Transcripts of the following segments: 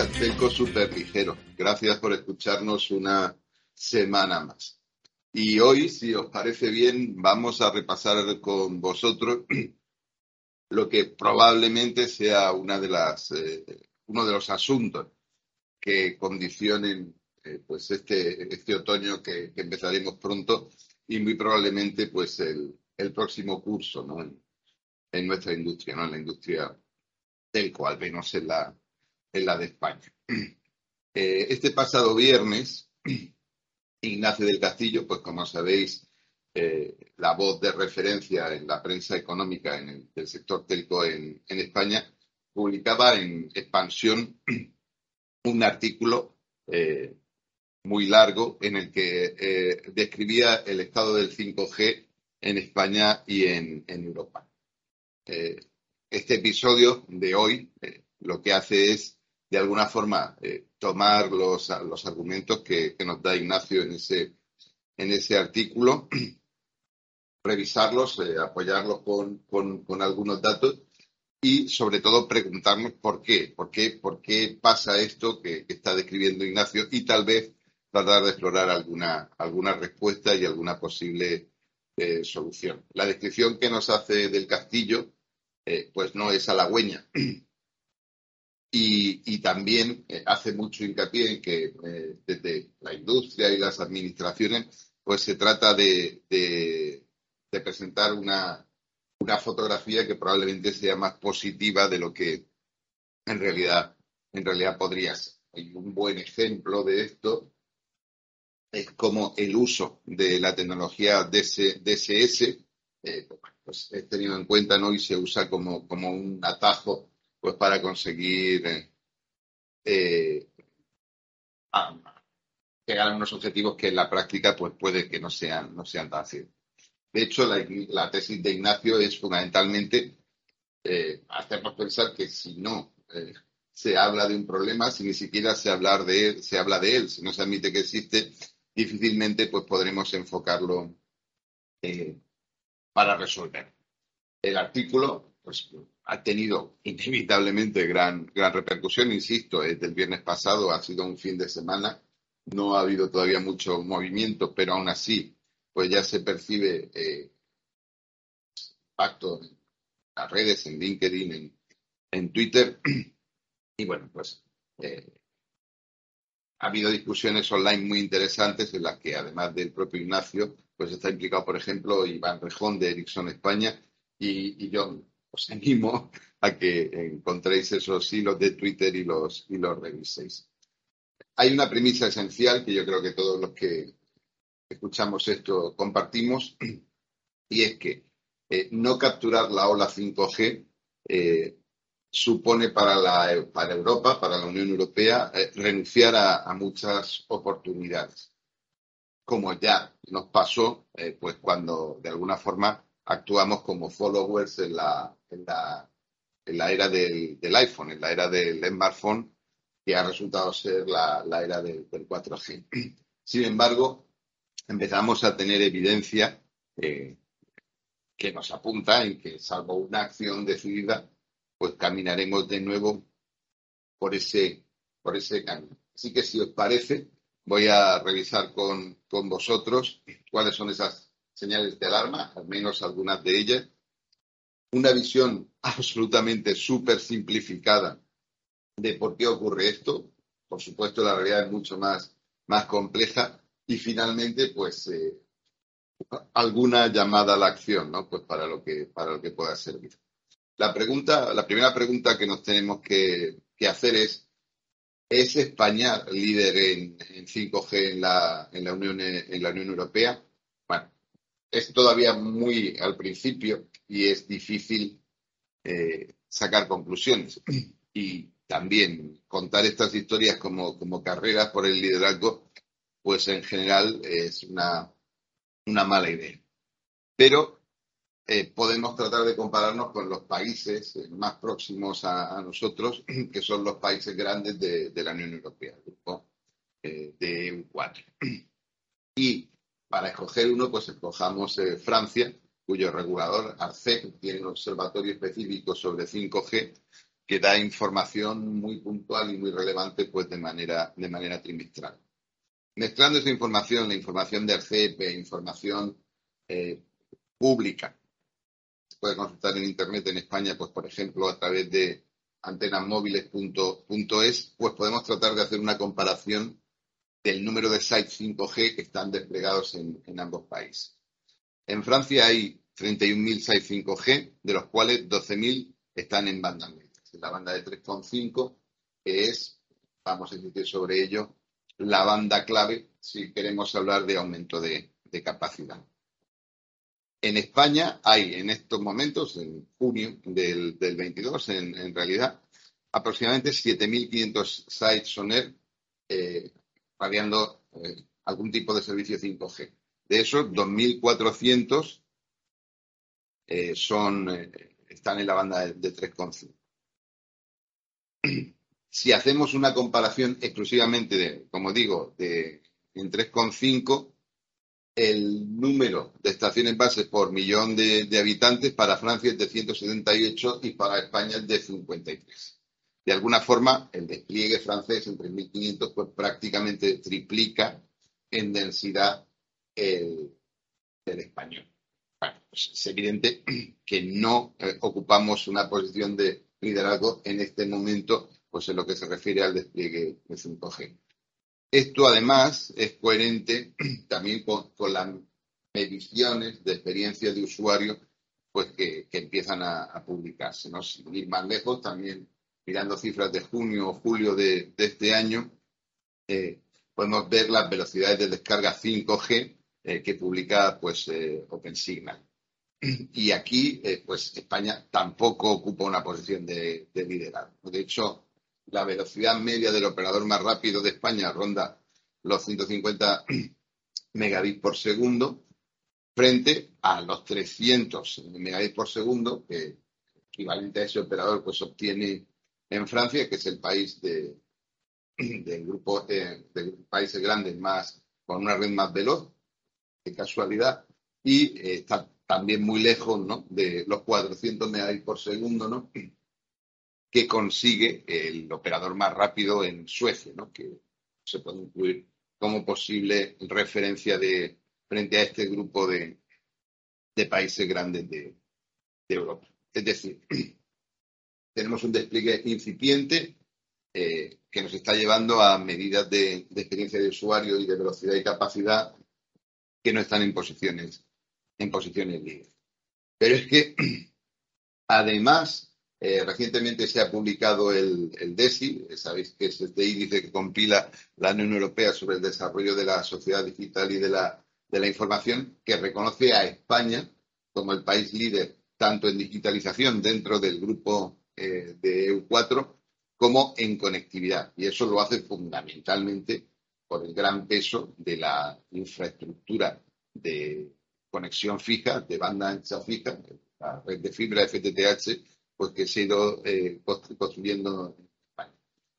amigos de nuestro podcast Telco Super Ligero. Gracias por escucharnos una semana más. Y hoy, si os parece bien, vamos a repasar con vosotros lo que probablemente sea una de las, eh, uno de los asuntos que condicionen eh, pues este, este otoño que, empezaremos pronto y muy probablemente pues el, el próximo curso ¿no? en, nuestra industria, ¿no? en la industria telco, al menos en la, en la de España. Eh, este pasado viernes, Ignacio del Castillo, pues como sabéis, eh, la voz de referencia en la prensa económica en el sector telco en, España, publicaba en Expansión un artículo eh, muy largo en el que describía el estado del 5G en España y en, Europa. este episodio de hoy lo que hace es de alguna forma eh, tomar los, los argumentos que, nos da Ignacio en ese, en ese artículo, revisarlos, eh, apoyarlos con, con, algunos datos y sobre todo preguntarnos por qué, por qué, por qué pasa esto que, está describiendo Ignacio y tal vez tratar de explorar alguna, alguna respuesta y alguna posible eh, solución. La descripción que nos hace del castillo pues no es halagüeña. Y, también eh, hace mucho hincapié en que eh, desde la industria y las administraciones, pues se trata de, presentar una, fotografía que probablemente sea más positiva de lo que en realidad, en realidad podría ser. Y un buen ejemplo de esto es como el uso de la tecnología DSS, eh, pues he tenido en cuenta ¿no? y se usa como, como un atajo pues para conseguir eh, eh, llegar a unos objetivos que en la práctica pues puede que no sean, no sean tan fáciles. De hecho, la, tesis de Ignacio es fundamentalmente eh, hacernos pensar que si no se habla de un problema, si ni siquiera se, hablar de se habla de él, si no se admite que existe, difícilmente pues podremos enfocarlo para resolver. El artículo pues, ha tenido inevitablemente gran, gran repercusión, insisto, desde el viernes pasado ha sido un fin de semana, no ha habido todavía mucho movimiento, pero aún así, pues ya se percibe eh, en las redes, en LinkedIn, en, Twitter, y bueno, pues eh, ha habido discusiones online muy interesantes en las que además del propio Ignacio, pues está implicado, por ejemplo, Iván Rejón de Ericsson España y, y John os animo a que encontréis esos hilos de Twitter y los, y los reviséis. Hay una premisa esencial que yo creo que todos los que escuchamos esto compartimos y es que eh, no capturar la ola 5G eh, supone para, la, para Europa, para la Unión Europea, eh, renunciar a, muchas oportunidades, como ya nos pasó pues cuando de alguna forma actuamos como followers en la, en la, en la era del, del, iPhone, en la era del smartphone, que ha resultado ser la, la era del, 4G. Sin embargo, empezamos a tener evidencia eh, que nos apunta en que, salvo una acción decidida, pues caminaremos de nuevo por ese, por ese camino. Así que, si os parece, voy a revisar con, con vosotros cuáles son esas señales de alarma, al menos algunas de ellas, una visión absolutamente súper simplificada de por qué ocurre esto. Por supuesto, la realidad es mucho más, más compleja. Y finalmente, pues, eh, alguna llamada a la acción, ¿no? Pues para lo que, para lo que pueda servir. La pregunta, la primera pregunta que nos tenemos que, hacer es, ¿es España líder en, 5G en la, en la, Unión, en la Unión Europea? Es todavía muy al principio y es difícil eh, sacar conclusiones. Y también contar estas historias como, como carreras por el liderazgo, pues en general es una, una mala idea. Pero eh, podemos tratar de compararnos con los países más próximos a, nosotros, que son los países grandes de, la Unión Europea, el grupo eh, de EU4. Y para escoger uno, pues escojamos eh, Francia, cuyo regulador, ARCEP, tiene un observatorio específico sobre 5G que da información muy puntual y muy relevante pues de manera, de manera trimestral. Mezclando esa información, la información de ARCEP, información eh, pública, se puede consultar en Internet en España, pues por ejemplo, a través de antenasmóviles.es, pues podemos tratar de hacer una comparación del número de sites 5G que están desplegados en, en ambos países. En Francia hay 31.000 sites 5G, de los cuales 12.000 están en banda media la banda de 3,5, que es, vamos a decir sobre ello, la banda clave si queremos hablar de aumento de, capacidad. En España hay en estos momentos, en junio del, 22, en, realidad, aproximadamente 7.500 sites Soner eh, radiando eh, algún tipo de servicio 5G. De esos, 2.400 eh, son, eh, están en la banda de, de 3,5 si hacemos una comparación exclusivamente, de, como digo, de, en 3,5, el número de estaciones bases por millón de, habitantes para Francia es de 178 y para España es de 53. De alguna forma, el despliegue francés en 3.500 pues prácticamente triplica en densidad el, español. Pues es evidente que no eh, ocupamos una posición de liderazgo en este momento, pues en lo que se refiere al despliegue de 5G. Esto además es coherente también con, las mediciones de experiencia de usuario pues que, empiezan a, publicarse. ¿no? Sin ir más lejos, también mirando cifras de junio o julio de, este año, eh, podemos ver las velocidades de descarga 5G eh, que publica pues, eh, OpenSignal. Y aquí, eh, pues España tampoco ocupa una posición de, liderazgo. De hecho, la velocidad media del operador más rápido de España ronda los 150 megabits por segundo frente a los 300 megabits por segundo que equivalente a ese operador pues obtiene en Francia, que es el país de, del grupo de, países grandes más con una red más veloz, de casualidad, y eh, está también muy lejos ¿no? de los 400 megabits por segundo ¿no? que consigue el operador más rápido en Suecia, ¿no? que se puede incluir como posible referencia de, frente a este grupo de, de países grandes de, Europa. Es decir, tenemos un despliegue incipiente eh, que nos está llevando a medidas de, experiencia de usuario y de velocidad y capacidad que no están en posiciones en posiciones líderes. Pero es que, además, eh, recientemente se ha publicado el, DESI, sabéis que es este índice que compila la Unión Europea sobre el desarrollo de la sociedad digital y de la, de la información, que reconoce a España como el país líder tanto en digitalización dentro del grupo eh, de EU4 como en conectividad. Y eso lo hace fundamentalmente por el gran peso de la infraestructura de, conexión fija, de banda ancha fija, la red de fibra FTTH, pues que se ha ido eh, construyendo en España.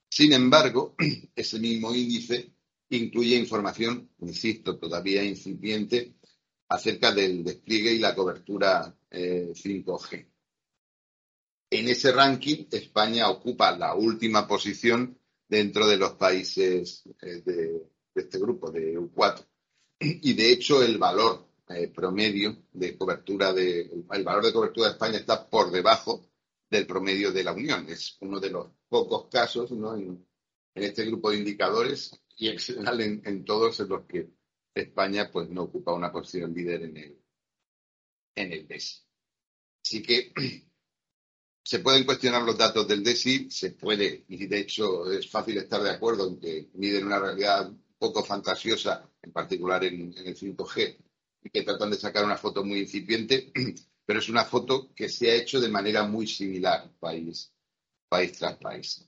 Sin embargo, ese mismo índice incluye información, insisto, todavía incipiente, acerca del despliegue y la cobertura 5G. En ese ranking, España ocupa la última posición dentro de los países eh, de, de, este grupo, de EU4. Y de hecho, el valor eh, promedio de cobertura de el valor de cobertura de España está por debajo del promedio de la Unión. Es uno de los pocos casos en, este grupo de indicadores y en en, todos en los que España pues no ocupa una posición líder en el en el DESI. Así que se pueden cuestionar los datos del DESI, se puede, y de hecho es fácil estar de acuerdo en que miden una realidad poco fantasiosa, en particular en el 5G, y que tratan de sacar una foto muy incipiente, pero es una foto que se ha hecho de manera muy similar, país, país tras país.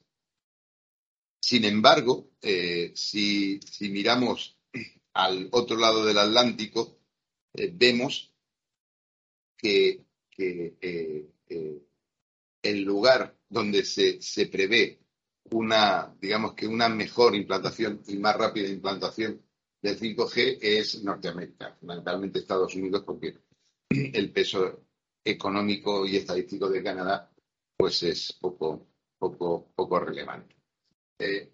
Sin embargo, eh, si, miramos al otro lado del Atlántico, eh, vemos que, eh, el lugar donde se, se, prevé una, digamos que una mejor implantación y más rápida implantación del 5G es Norteamérica, fundamentalmente Estados Unidos, porque el peso económico y estadístico de Canadá pues es poco, poco, poco relevante. Eh,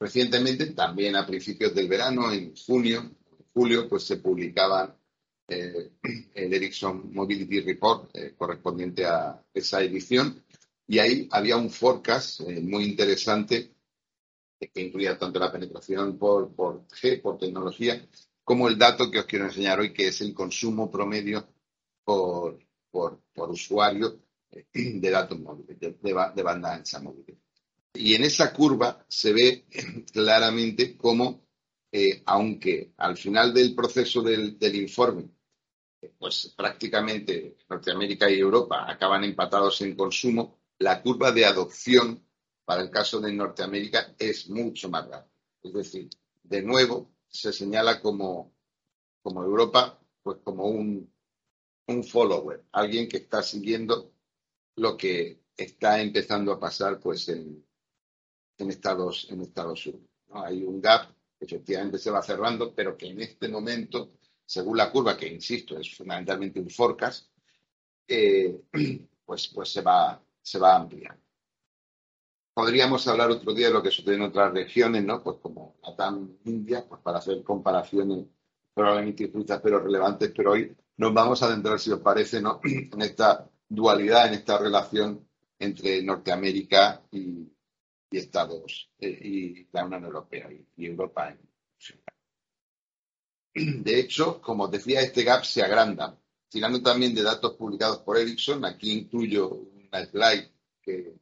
recientemente, también a principios del verano, en junio, julio, pues se publicaba eh, el Ericsson Mobility Report eh, correspondiente a esa edición y ahí había un forecast muy interesante que incluía tanto la penetración por, por por tecnología, como el dato que os quiero enseñar hoy, que es el consumo promedio por, por, usuario de datos móviles, de, banda ancha móvil. Y en esa curva se ve claramente cómo, eh, aunque al final del proceso del, del informe, pues prácticamente Norteamérica y Europa acaban empatados en consumo, la curva de adopción para el caso de Norteamérica es mucho más rápido. Es decir, de nuevo se señala como, como Europa, pues como un, un follower, alguien que está siguiendo lo que está empezando a pasar pues en, en Estados, en Estados Unidos. Hay un gap que efectivamente se va cerrando, pero que en este momento, según la curva, que insisto, es fundamentalmente un forecast, eh, pues, pues se va, se va ampliando. Podríamos hablar otro día de lo que sucede en otras regiones, ¿no? Pues como la TAM India, pues para hacer comparaciones probablemente injustas pero relevantes, pero hoy nos vamos a adentrar, si os parece, ¿no? en esta dualidad, en esta relación entre Norteamérica y, Estados eh, y la Unión Europea y, Europa. De hecho, como os decía, este gap se agranda. Tirando también de datos publicados por Ericsson, aquí incluyo una slide que,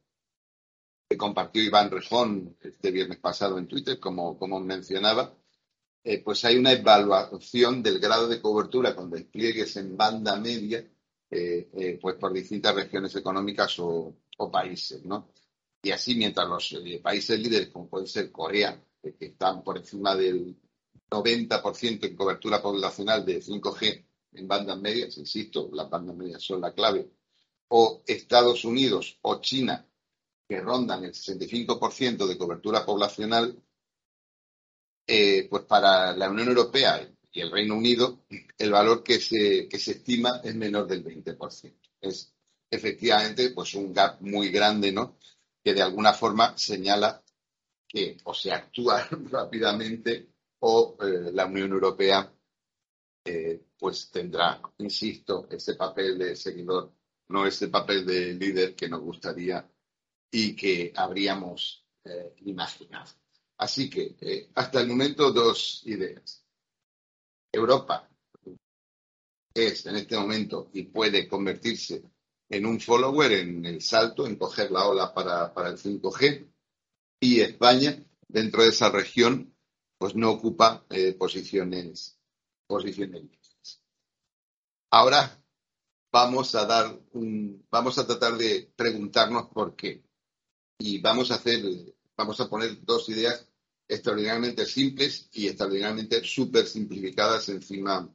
compartió Iván Rejón este viernes pasado en Twitter, como, como mencionaba, eh, pues hay una evaluación del grado de cobertura con despliegues en banda media, eh, eh, pues por distintas regiones económicas o, países, ¿no? Y así, mientras los países líderes, como puede ser Corea, que están por encima del 90% en cobertura poblacional de 5G en bandas medias, insisto, las bandas medias son la clave, o Estados Unidos o China, que rondan el 65% de cobertura poblacional, eh, pues para la Unión Europea y el Reino Unido, el valor que se, que se estima es menor del 20%. Es efectivamente pues un gap muy grande, ¿no? Que de alguna forma señala que o se actúa rápidamente o eh, la Unión Europea eh, pues tendrá, insisto, ese papel de seguidor, no ese papel de líder que nos gustaría y que habríamos imaginado. Así que, eh, hasta el momento, dos ideas. Europa es en este momento y puede convertirse en un follower en el salto, en coger la ola para, el 5G. Y España, dentro de esa región, pues no ocupa eh, posiciones, posiciones Ahora vamos a dar un, vamos a tratar de preguntarnos por qué. Y vamos a hacer vamos a poner dos ideas extraordinariamente simples y extraordinariamente súper simplificadas encima,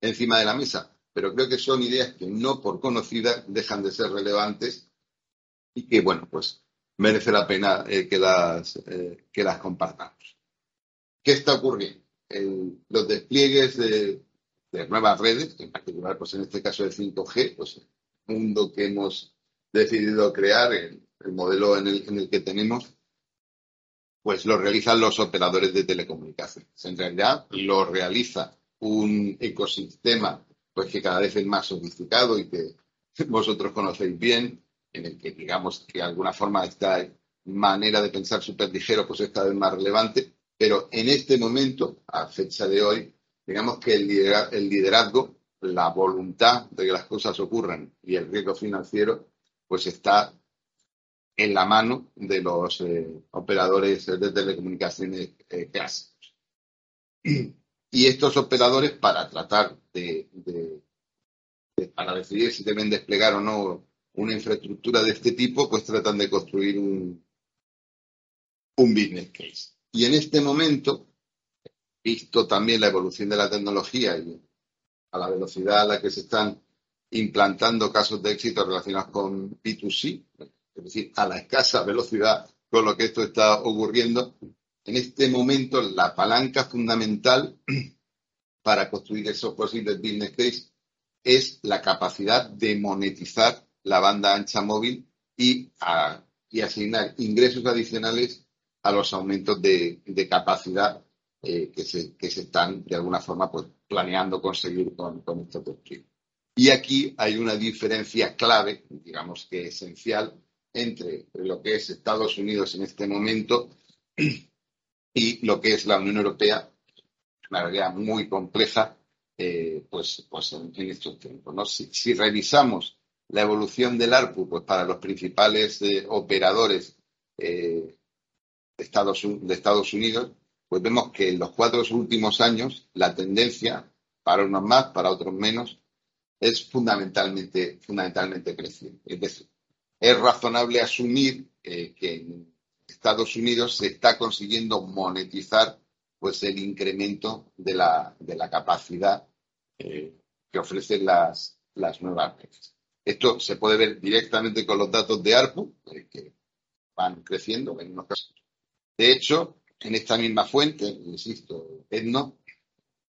encima de la mesa. Pero creo que son ideas que no por conocidas dejan de ser relevantes y que, bueno, pues merece la pena eh, que, las, eh, que las compartamos. ¿Qué está ocurriendo? los despliegues de, nuevas redes, en particular, pues en este caso de 5G, pues el mundo que hemos decidido crear, el, el modelo en el, en el que tenemos, pues lo realizan los operadores de telecomunicaciones. En realidad lo realiza un ecosistema pues que cada vez es más sofisticado y que vosotros conocéis bien, en el que digamos que de alguna forma esta manera de pensar súper ligero pues es cada vez más relevante, pero en este momento, a fecha de hoy, digamos que el liderazgo, la voluntad de que las cosas ocurran y el riesgo financiero pues está en la mano de los eh, operadores de telecomunicaciones eh, clásicos. Y estos operadores, para tratar de, para decidir si deben desplegar o no una infraestructura de este tipo, pues tratan de construir un, un business case. Y en este momento, visto también la evolución de la tecnología y a la velocidad a la que se están implantando casos de éxito relacionados con B2C, es decir, a la escasa velocidad con lo que esto está ocurriendo, en este momento la palanca fundamental para construir esos posibles business case es la capacidad de monetizar la banda ancha móvil y y asignar ingresos adicionales a los aumentos de, capacidad eh, que, se, que se están de alguna forma pues, planeando conseguir con, con esta. Y aquí hay una diferencia clave, digamos que esencial, entre lo que es Estados Unidos en este momento y lo que es la Unión Europea, una realidad muy compleja, eh, pues, pues en, estos tiempos. ¿no? Si, revisamos la evolución del ARPU, pues para los principales eh, operadores de Estados Unidos, pues vemos que en los cuatro últimos años la tendencia, para unos más, para otros menos, es fundamentalmente, fundamentalmente creciente. Es decir, es razonable asumir que en Estados Unidos se está consiguiendo monetizar pues el incremento de la, de la capacidad eh, que ofrecen las, las nuevas redes. Esto se puede ver directamente con los datos de ARPU, eh, que van creciendo en unos casos. De hecho, en esta misma fuente, insisto, ETNO,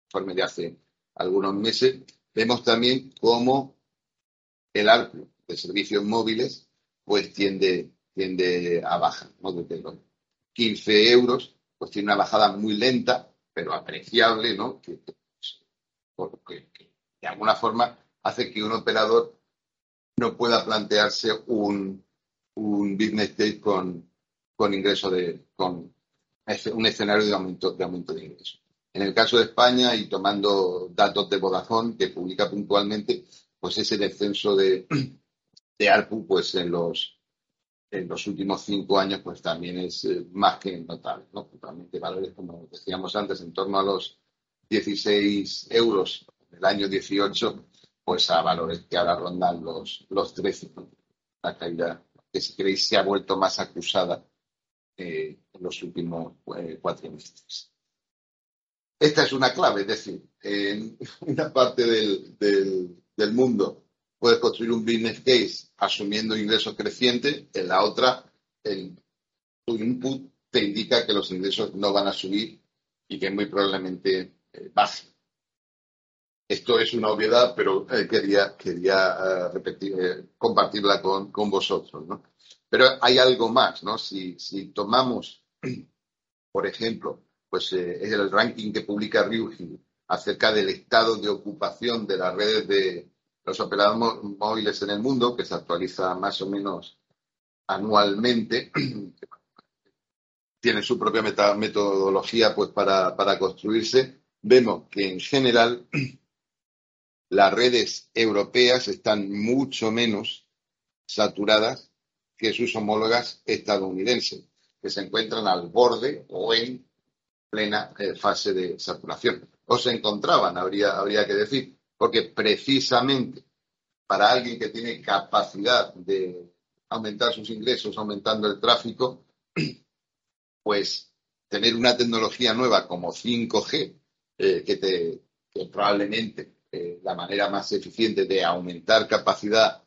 informe de hace algunos meses, vemos también cómo el ARPU de servicios móviles pues tiende, tiende a bajar, ¿no? Desde los 15 euros, pues tiene una bajada muy lenta, pero apreciable, ¿no? Que, porque de alguna forma hace que un operador no pueda plantearse un, un business case con, con ingreso de, con un escenario de aumento, de aumento de ingresos. En el caso de España, y tomando datos de Vodafone, que publica puntualmente, pues ese descenso de, de ARPU, pues en los, en los últimos cinco años, pues también es eh, más que notable, ¿no? Totalmente valores, como decíamos antes, en torno a los 16 euros en el año 18, pues a valores que ahora rondan los, los 13. La caída que si queréis se ha vuelto más acusada eh, en los últimos eh, cuatro meses. Esta es una clave, es decir, en una parte del, del, mundo puedes construir un business case asumiendo ingresos crecientes, en la otra el, tu input te indica que los ingresos no van a subir y que muy probablemente eh, baje. Esto es una obviedad, pero eh, quería, quería repetir, compartirla con, con vosotros. ¿no? Pero hay algo más, ¿no? Si, tomamos, por ejemplo, pues eh, es el ranking que publica Ryuji acerca del estado de ocupación de las redes de los operadores móviles en el mundo, que se actualiza más o menos anualmente, tiene su propia metodología pues para, para construirse, vemos que en general las redes europeas están mucho menos saturadas que sus homólogas estadounidenses, que se encuentran al borde o en plena eh, fase de saturación. O se encontraban, habría, habría que decir, porque precisamente para alguien que tiene capacidad de aumentar sus ingresos aumentando el tráfico, pues tener una tecnología nueva como 5G, eh, que, te, probablemente eh, la manera más eficiente de aumentar capacidad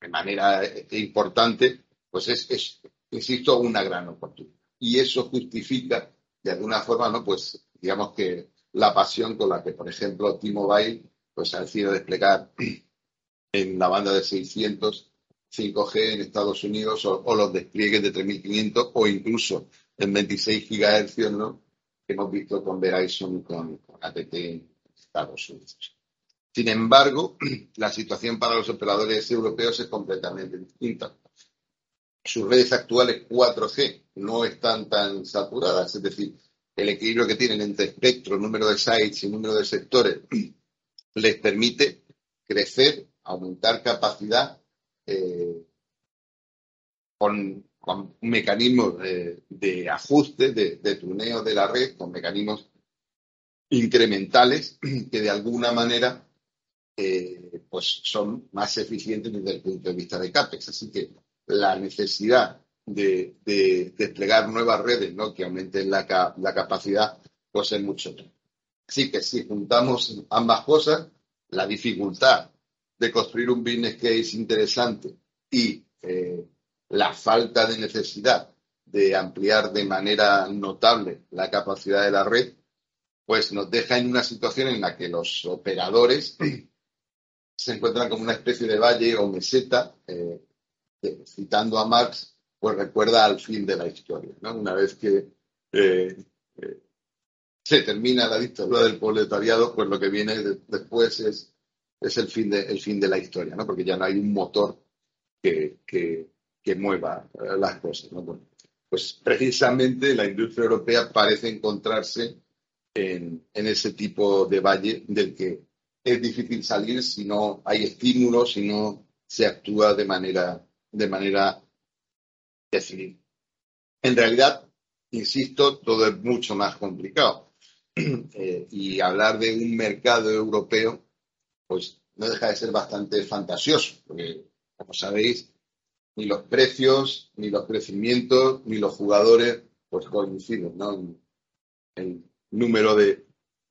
de manera importante, pues es, es, insisto, una gran oportunidad y eso justifica de alguna forma, ¿no? Pues digamos que la pasión con la que, por ejemplo, T-Mobile pues ha decidido desplegar en la banda de 600 5G en Estados Unidos o, los despliegues de 3500 o incluso en 26 GHz, ¿no? Que hemos visto con Verizon y con, con ATT en Estados Unidos. Sin embargo, la situación para los operadores europeos es completamente distinta. Sus redes actuales 4G no están tan saturadas, es decir, el equilibrio que tienen entre espectro, número de sites y número de sectores les permite crecer, aumentar capacidad eh, con, mecanismos de, ajuste, de, de, tuneo de la red, con mecanismos incrementales que de alguna manera eh, pues son más eficientes desde el punto de vista de CAPEX. Así que la necesidad de, desplegar nuevas redes ¿no? que aumenten la, capacidad, pues es mucho. Así que si juntamos ambas cosas, la dificultad de construir un business case interesante y eh, la falta de necesidad de ampliar de manera notable la capacidad de la red, pues nos deja en una situación en la que los operadores se encuentran como una especie de valle o meseta, eh, citando a Marx, pues recuerda al fin de la historia. Una vez que eh, eh, se termina la dictadura del proletariado, pues lo que viene después es, es el, fin de, el fin de la historia, ¿no? porque ya no hay un motor que, que, mueva las cosas. ¿no? pues precisamente la industria europea parece encontrarse en, en, ese tipo de valle del que es difícil salir si no hay estímulos, si no se actúa de manera, de manera decidida. En realidad, insisto, todo es mucho más complicado. Eh, y hablar de un mercado europeo, pues no deja de ser bastante fantasioso, porque, como sabéis, ni los precios, ni los crecimientos, ni los jugadores, pues coinciden, ¿no? En el número de,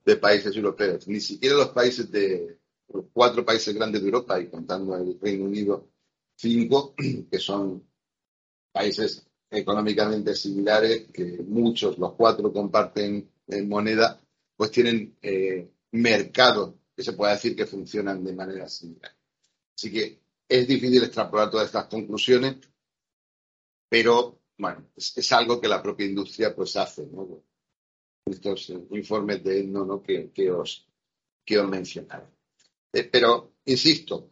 de países europeos. Ni siquiera los países de los cuatro países grandes de Europa, y contando el Reino Unido, cinco, que son países económicamente similares, que muchos, los cuatro, comparten en moneda, pues tienen eh, mercados que se puede decir que funcionan de manera similar. Así que es difícil extrapolar todas estas conclusiones, pero bueno, es, algo que la propia industria pues hace. Estos informes de no, que, os, que os. Eh, pero, insisto,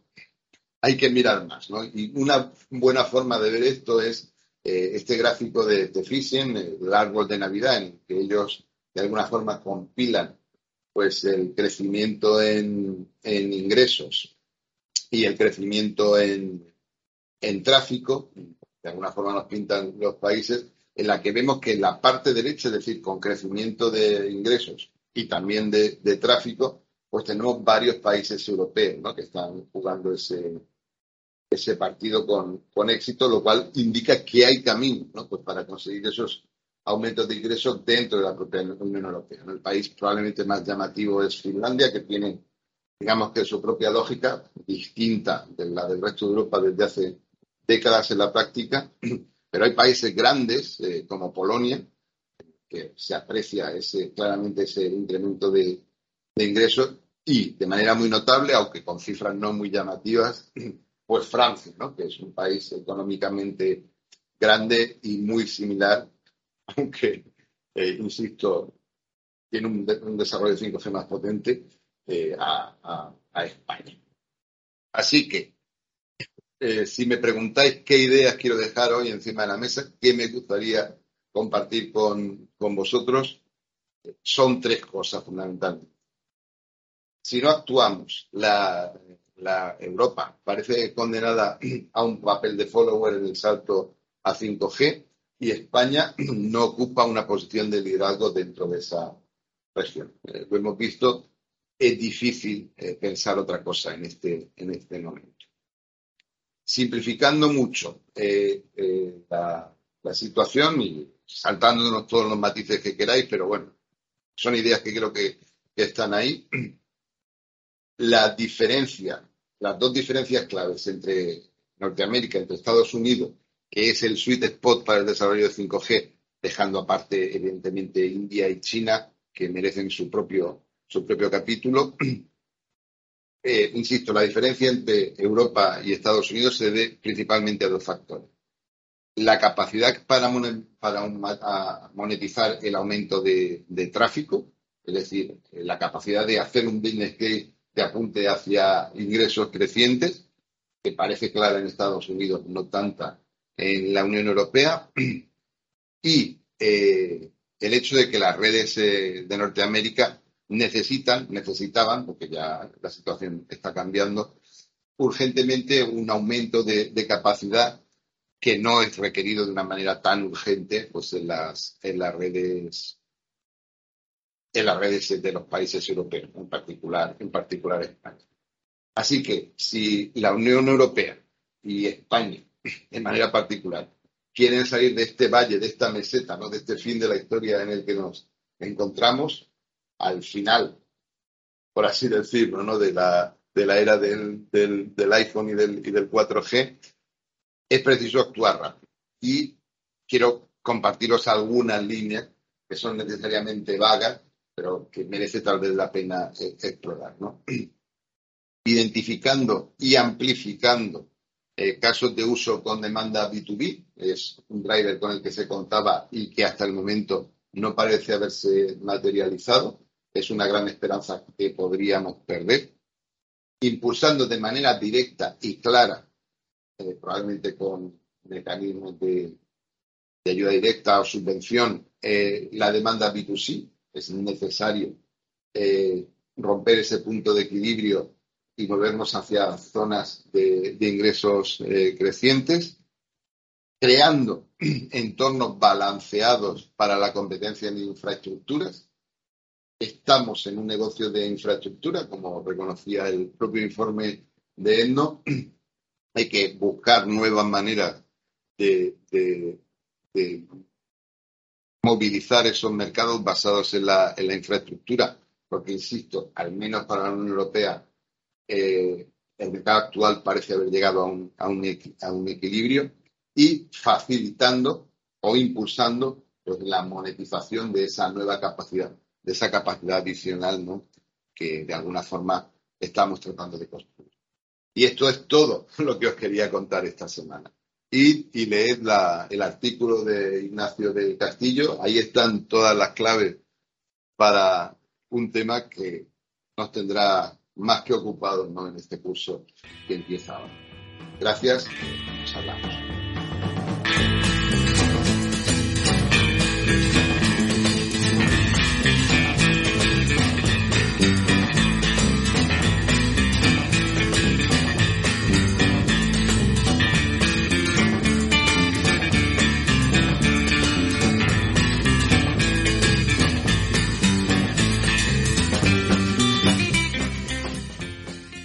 hay que mirar más. ¿no? Y una buena forma de ver esto es eh, este gráfico de, de Phishing, el árbol de Navidad, en que ellos de alguna forma compilan pues el crecimiento en, en ingresos y el crecimiento en, en tráfico, de alguna forma nos pintan los países, en la que vemos que la parte derecha, es decir, con crecimiento de ingresos y también de, tráfico, pues tenemos varios países europeos ¿no? que están jugando ese, ese partido con, con, éxito, lo cual indica que hay camino ¿no? pues para conseguir esos aumentos de ingresos dentro de la propia Unión Europea. El país probablemente más llamativo es Finlandia, que tiene, digamos que su propia lógica, distinta de la del resto de Europa desde hace décadas en la práctica, pero hay países grandes eh, como Polonia, que se aprecia ese, claramente ese incremento de, ingresos y de manera muy notable, aunque con cifras no muy llamativas, pues Francia, ¿no? que es un país económicamente grande y muy similar, aunque, eh, insisto, tiene un, desarrollo de 5G más potente eh, a, España. Así que eh, si me preguntáis qué ideas quiero dejar hoy encima de la mesa, qué me gustaría compartir con, vosotros, son tres cosas fundamentales. Si no actuamos, la, Europa parece condenada a un papel de follower en el salto a 5G y España no ocupa una posición de liderazgo dentro de esa región. Eh, lo hemos visto, es difícil eh, pensar otra cosa en este, en este momento simplificando mucho eh, eh, la, situación y saltándonos todos los matices que queráis, pero bueno, son ideas que creo que, están ahí. La diferencia, las dos diferencias claves entre Norteamérica, entre Estados Unidos, que es el sweet spot para el desarrollo de 5G, dejando aparte, evidentemente, India y China, que merecen su propio, su propio capítulo, eh, insisto, la diferencia entre Europa y Estados Unidos se debe principalmente a dos factores. La capacidad para, monetizar el aumento de, tráfico, es decir, la capacidad de hacer un business que te apunte hacia ingresos crecientes, que parece clara en Estados Unidos, no tanta en la Unión Europea, y eh, el hecho de que las redes eh, de Norteamérica necesitan, necesitaban, porque ya la situación está cambiando, urgentemente un aumento de, capacidad que no es requerido de una manera tan urgente pues en las, en las redes en las redes de los países europeos, en particular, en particular España. Así que si la Unión Europea y España, de manera particular, quieren salir de este valle, de esta meseta, ¿no? de este fin de la historia en el que nos encontramos, al final, por así decirlo, ¿no? de, la, de la era del, del, iPhone y del, y del 4G, es preciso actuar rápido. Y quiero compartiros algunas líneas que son necesariamente vagas, pero que merece tal vez la pena eh, explorar. ¿no? identificando y amplificando eh, casos de uso con demanda B2B. Es un driver con el que se contaba y que hasta el momento no parece haberse materializado. Es una gran esperanza que podríamos perder. Impulsando de manera directa y clara, eh, probablemente con mecanismos de, ayuda directa o subvención, eh, la demanda B2C. Es necesario romper ese punto de equilibrio y movernos hacia zonas de, ingresos eh, crecientes, creando entornos balanceados para la competencia en infraestructuras. Estamos en un negocio de infraestructura, como reconocía el propio informe de ENNO. Hay que buscar nuevas maneras de, movilizar esos mercados basados en la, en la infraestructura, porque, insisto, al menos para la Unión Europea, eh, el mercado actual parece haber llegado a un, a un, equilibrio y facilitando o impulsando pues, la monetización de esa nueva capacidad, de esa capacidad adicional ¿no? que de alguna forma estamos tratando de construir. Y esto es todo lo que os quería contar esta semana. Y, y leed el artículo de Ignacio del Castillo, ahí están todas las claves para un tema que nos tendrá más que ocupados ¿no? en este curso que empieza ahora. Gracias, nos hablamos.